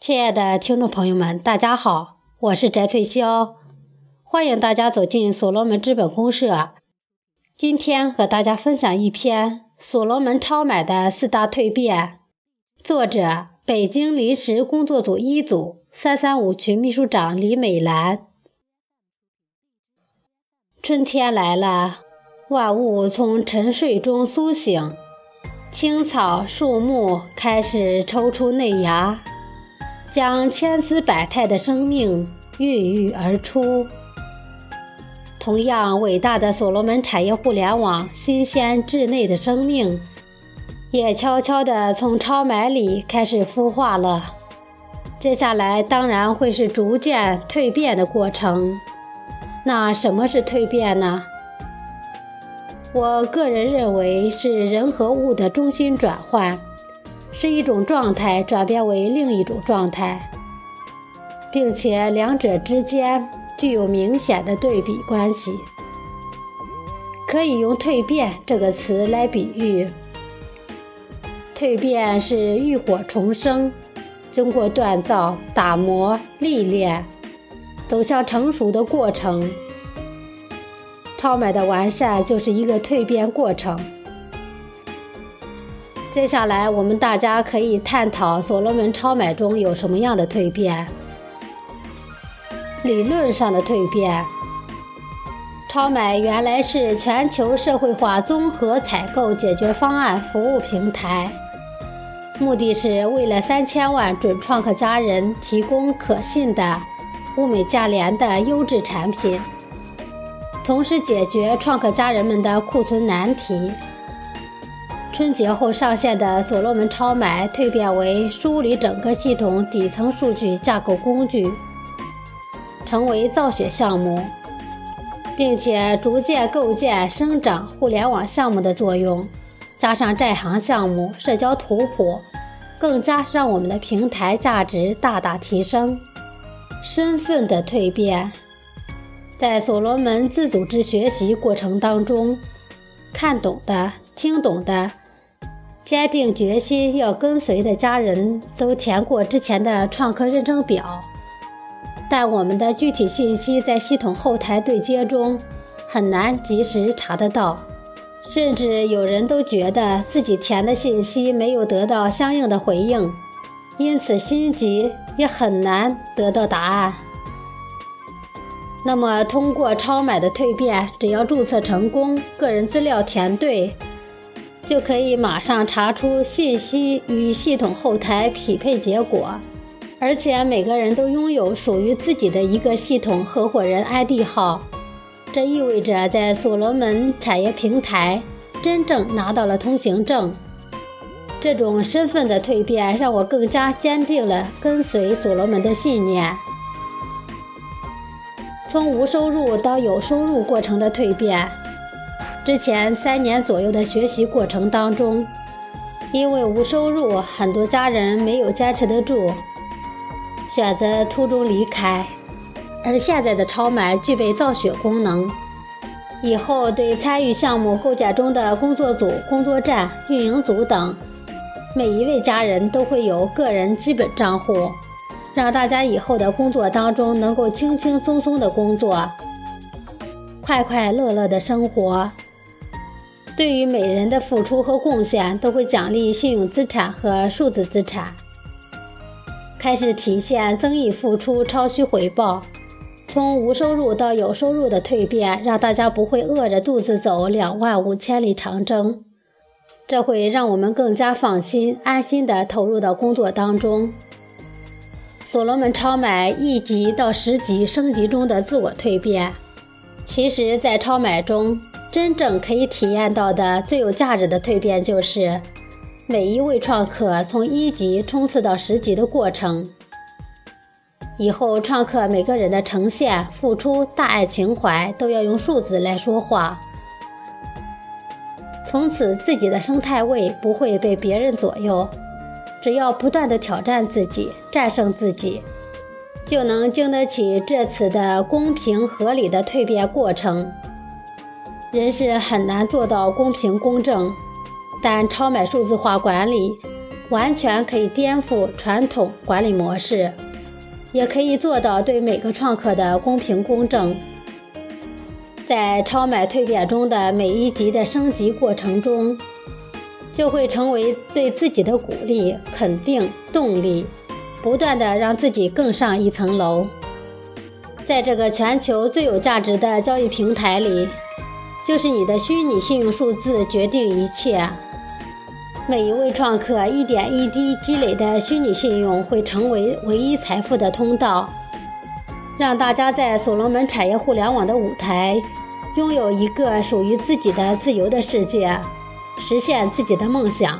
亲爱的听众朋友们，大家好，我是翟翠霄，欢迎大家走进所罗门资本公社。今天和大家分享一篇《所罗门超买的四大蜕变》，作者北京临时工作组一组三三五群秘书长李美兰。春天来了，万物从沉睡中苏醒，青草树木开始抽出嫩芽。将千姿百态的生命孕育而出。同样伟大的所罗门产业互联网，新鲜稚内的生命，也悄悄地从超买里开始孵化了。接下来当然会是逐渐蜕变的过程。那什么是蜕变呢？我个人认为是人和物的中心转换。是一种状态转变为另一种状态，并且两者之间具有明显的对比关系，可以用“蜕变”这个词来比喻。蜕变是浴火重生，经过锻造、打磨、历练，走向成熟的过程。超买的完善就是一个蜕变过程。接下来，我们大家可以探讨所罗门超买中有什么样的蜕变。理论上的蜕变，超买原来是全球社会化综合采购解决方案服务平台，目的是为了三千万准创客家人提供可信的、物美价廉的优质产品，同时解决创客家人们的库存难题。春节后上线的所罗门超买蜕变为梳理整个系统底层数据架构工具，成为造血项目，并且逐渐构建生长互联网项目的作用，加上债行项目、社交图谱，更加让我们的平台价值大大提升。身份的蜕变，在所罗门自组织学习过程当中，看懂的、听懂的。坚定决心要跟随的家人都填过之前的创客认证表，但我们的具体信息在系统后台对接中很难及时查得到，甚至有人都觉得自己填的信息没有得到相应的回应，因此心急也很难得到答案。那么，通过超买的蜕变，只要注册成功，个人资料填对。就可以马上查出信息与系统后台匹配结果，而且每个人都拥有属于自己的一个系统合伙人 ID 号，这意味着在所罗门产业平台真正拿到了通行证。这种身份的蜕变让我更加坚定了跟随所罗门的信念。从无收入到有收入过程的蜕变。之前三年左右的学习过程当中，因为无收入，很多家人没有坚持得住，选择途中离开。而现在的超买具备造血功能，以后对参与项目构建中的工作组、工作站、运营组等，每一位家人都会有个人基本账户，让大家以后的工作当中能够轻轻松松的工作，快快乐乐的生活。对于每人的付出和贡献，都会奖励信用资产和数字资产，开始体现增益付出、超需回报。从无收入到有收入的蜕变，让大家不会饿着肚子走两万五千里长征，这会让我们更加放心、安心地投入到工作当中。所罗门超买一级到十级升级中的自我蜕变，其实，在超买中。真正可以体验到的最有价值的蜕变，就是每一位创客从一级冲刺到十级的过程。以后创客每个人的呈现、付出、大爱情怀，都要用数字来说话。从此，自己的生态位不会被别人左右，只要不断的挑战自己、战胜自己，就能经得起这次的公平合理的蜕变过程。人是很难做到公平公正，但超买数字化管理完全可以颠覆传统管理模式，也可以做到对每个创客的公平公正。在超买蜕变中的每一级的升级过程中，就会成为对自己的鼓励、肯定、动力，不断的让自己更上一层楼。在这个全球最有价值的交易平台里，就是你的虚拟信用数字决定一切。每一位创客一点一滴积累的虚拟信用，会成为唯一财富的通道，让大家在所罗门产业互联网的舞台。拥有一个属于自己的自由的世界，实现自己的梦想。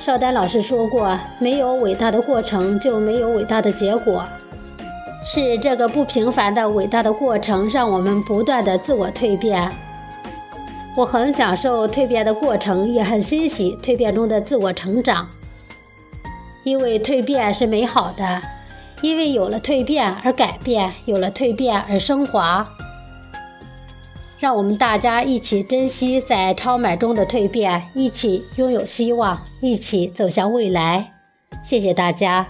邵丹老师说过：“没有伟大的过程，就没有伟大的结果。”是这个不平凡的伟大的过程，让我们不断的自我蜕变。我很享受蜕变的过程，也很欣喜蜕变中的自我成长。因为蜕变是美好的，因为有了蜕变而改变，有了蜕变而升华。让我们大家一起珍惜在超买中的蜕变，一起拥有希望，一起走向未来。谢谢大家。